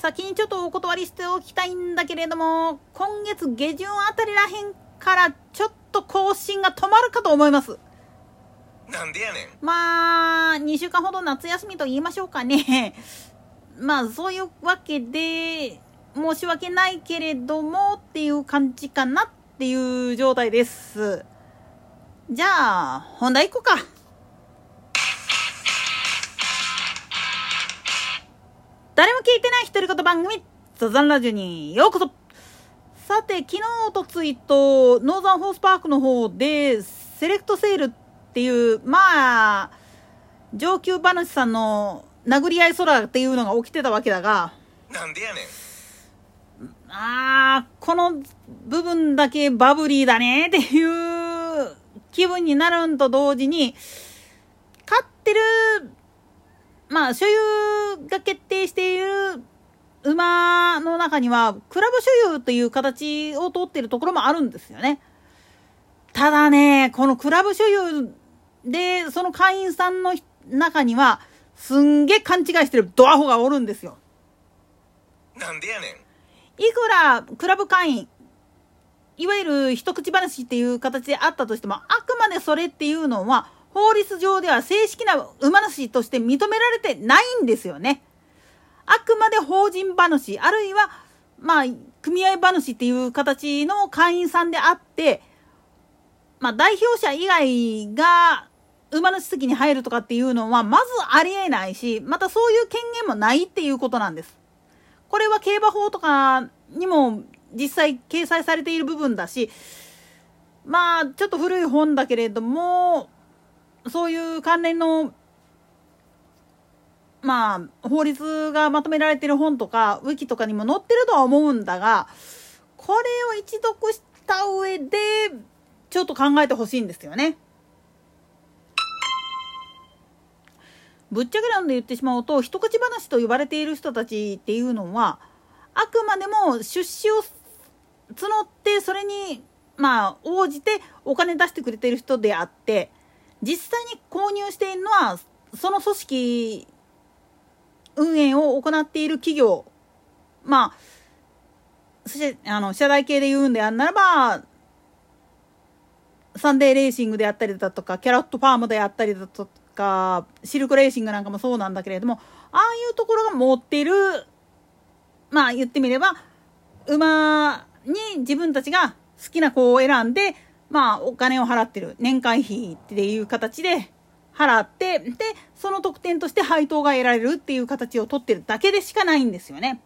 先にちょっとお断りしておきたいんだけれども、今月下旬あたりらへんからちょっと更新が止まるかと思います。なんでやねん。まあ、2週間ほど夏休みと言いましょうかね。まあ、そういうわけで、申し訳ないけれどもっていう感じかなっていう状態です。じゃあ、本題行こうか。誰も聞いてない独り言番組、ザザンラジオにようこそさて、昨日、おとついと、ノーザンホースパークの方で、セレクトセールっていう、まあ、上級話さんの殴り合い空っていうのが起きてたわけだが、なんでやねん。ああ、この部分だけバブリーだねっていう気分になるんと同時に、飼ってるまあ、所有が決定している馬の中には、クラブ所有という形をとっているところもあるんですよね。ただね、このクラブ所有で、その会員さんの中には、すんげえ勘違いしてるドアホがおるんですよ。なんでやねん。いくらクラブ会員、いわゆる一口話っていう形であったとしても、あくまでそれっていうのは、法律上では正式な馬主として認められてないんですよね。あくまで法人馬主、あるいは、まあ、組合馬主っていう形の会員さんであって、まあ、代表者以外が馬主席に入るとかっていうのは、まずありえないし、またそういう権限もないっていうことなんです。これは競馬法とかにも実際掲載されている部分だし、まあ、ちょっと古い本だけれども、そういう関連の、まあ、法律がまとめられてる本とか、ウィキとかにも載ってるとは思うんだが、これを一読した上で、ちょっと考えてほしいんですよね。ぶっちゃけなんで言ってしまうと、一口話と呼ばれている人たちっていうのは、あくまでも出資を募って、それに、まあ、応じてお金出してくれてる人であって、実際に購入しているのはその組織運営を行っている企業。まあそしてあの社内系で言うんであんならばサンデーレーシングであったりだとかキャラットファームであったりだとかシルクレーシングなんかもそうなんだけれどもああいうところが持っているまあ言ってみれば馬に自分たちが好きな子を選んでまあ、お金を払ってる。年会費っていう形で払って、で、その特典として配当が得られるっていう形を取ってるだけでしかないんですよね。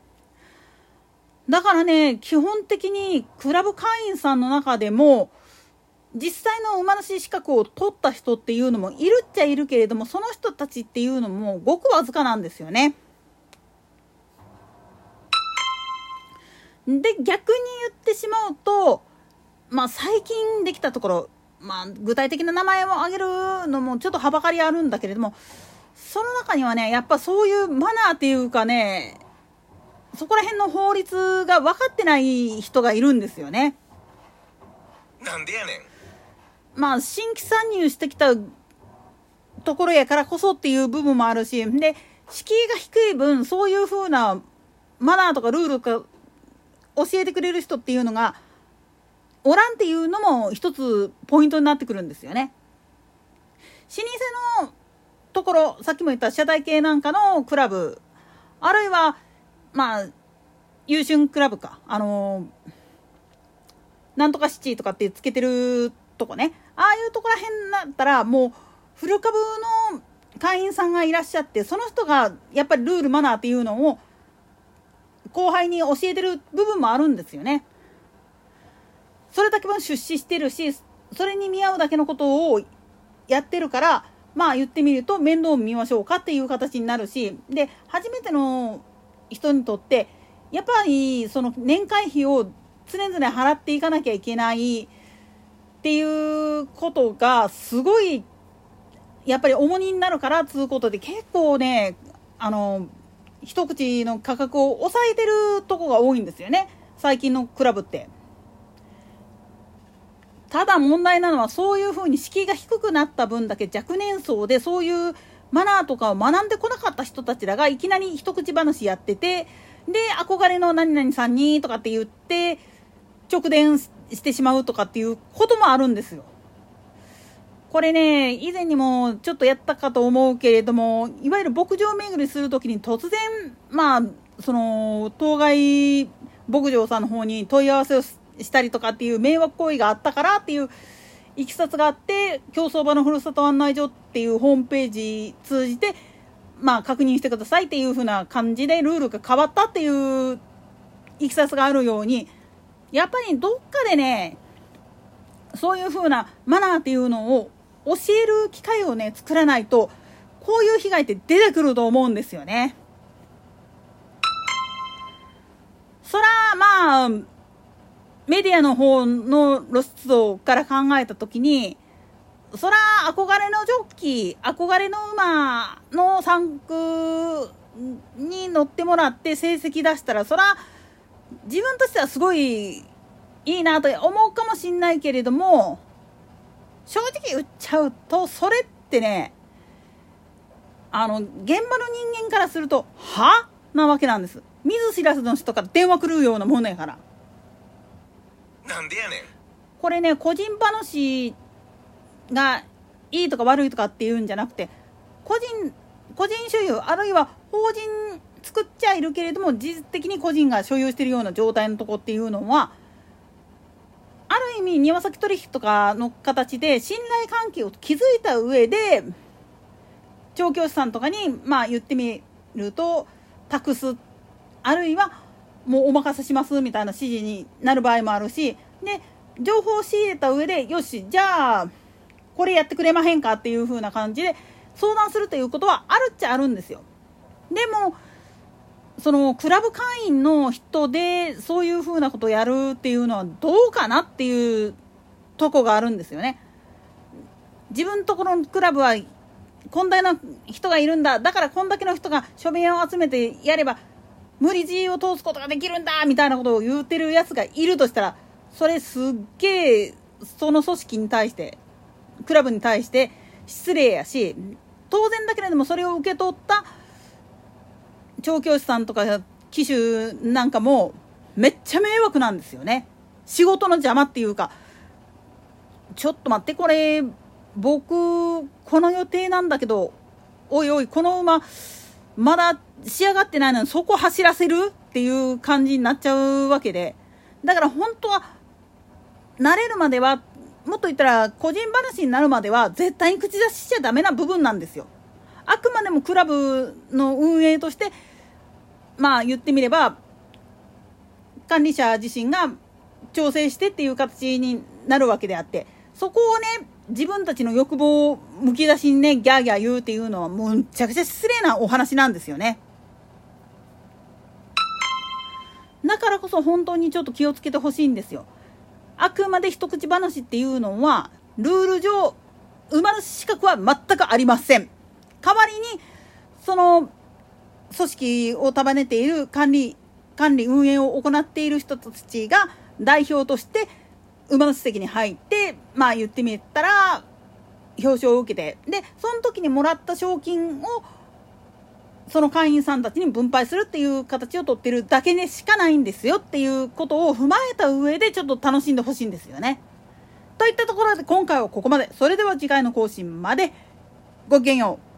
だからね、基本的にクラブ会員さんの中でも、実際の馬主資格を取った人っていうのもいるっちゃいるけれども、その人たちっていうのもごくわずかなんですよね。で、逆に言ってしまうと、まあ、最近できたところ、まあ、具体的な名前を挙げるのもちょっとはばかりあるんだけれどもその中にはねやっぱそういうマナーっていうかねそこら辺の法律が分かってない人がいるんですよね。なんでやねん。まあ新規参入してきたところやからこそっていう部分もあるしで敷居が低い分そういう風なマナーとかルールとか教えてくれる人っていうのがおらんっていうのも一つポイントになってくるんですよね。老舗のところさっきも言った社代系なんかのクラブあるいはまあ優春クラブかあのなんとかシティとかってつけてるとこねああいうとこら辺だったらもうフル株の会員さんがいらっしゃってその人がやっぱりルールマナーっていうのを後輩に教えてる部分もあるんですよね。それだけ分出資してるしそれに見合うだけのことをやってるからまあ言ってみると面倒見ましょうかっていう形になるしで初めての人にとってやっぱりその年会費を常々払っていかなきゃいけないっていうことがすごいやっぱり重荷になるからつうことで結構ねあの一口の価格を抑えてるとこが多いんですよね最近のクラブって。ただ問題なのはそういうふうに敷居が低くなった分だけ若年層でそういうマナーとかを学んでこなかった人たちらがいきなり一口話やっててで憧れの何々さんにとかって言って直電してしまうとかっていうこともあるんですよ。これね以前にもちょっとやったかと思うけれどもいわゆる牧場巡りする時に突然まあその当該牧場さんの方に問い合わせをししたりとかっていう迷惑行為があったからっていういきさつがあって競走馬のふるさと案内所っていうホームページ通じてまあ確認してくださいっていう風な感じでルールが変わったっていういきさつがあるようにやっぱりどっかでねそういう風なマナーっていうのを教える機会をね作らないとこういう被害って出てくると思うんですよね。そらまあメディアの方の露出度から考えた時にそら憧れのジョッキー憧れの馬の3区に乗ってもらって成績出したらそら自分としてはすごいいいなと思うかもしんないけれども正直言っちゃうとそれってねあの現場の人間からするとは？なわけなんです。見ず知らずの人から電話来るようなもんやから。なんでやねん。これね個人話がいいとか悪いとかっていうんじゃなくて個人個人所有あるいは法人作っちゃいるけれども事実的に個人が所有してるような状態のとこっていうのはある意味庭先取引とかの形で信頼関係を築いた上で調教師さんとかにまあ言ってみると託す。あるいはもうお任せしますみたいな指示になる場合もあるしで情報を仕入れた上でよしじゃあこれやってくれまへんかっていう風な感じで相談するということはあるっちゃあるんですよ。でもそのクラブ会員の人でそういう風なことをやるっていうのはどうかなっていうとこがあるんですよね。自分とこのクラブはこんだけの人がいるんだだからこんだけの人が署名を集めてやれば無理強いを通すことができるんだみたいなことを言ってるやつがいるとしたらそれすっげえその組織に対してクラブに対して失礼やし当然だけれどもそれを受け取った調教師さんとか騎手なんかもめっちゃ迷惑なんですよね。仕事の邪魔っていうかちょっと待ってこれ僕この予定なんだけどおいおいこの馬まだ仕上がってないのにそこ走らせるっていう感じになっちゃうわけでだから本当は慣れるまではもっと言ったら個人話になるまでは絶対に口出ししちゃダメな部分なんですよ。あくまでもクラブの運営としてまあ言ってみれば管理者自身が調整してっていう形になるわけであってそこをね自分たちの欲望をむき出しにねギャーギャー言うっていうのはむちゃくちゃ失礼なお話なんですよね。だからこそ本当にちょっと気をつけてほしいんですよ。あくまで一口話っていうのはルール上馬主資格は全くありません。代わりにその組織を束ねている管理管理運営を行っている人たちが代表として馬の席に入ってまあ言ってみたら表彰を受けてでその時にもらった賞金をその会員さんたちに分配するっていう形をとってるだけでしかないんですよっていうことを踏まえた上でちょっと楽しんでほしいんですよね。といったところで今回はここまで。それでは次回の更新までごきげんよう。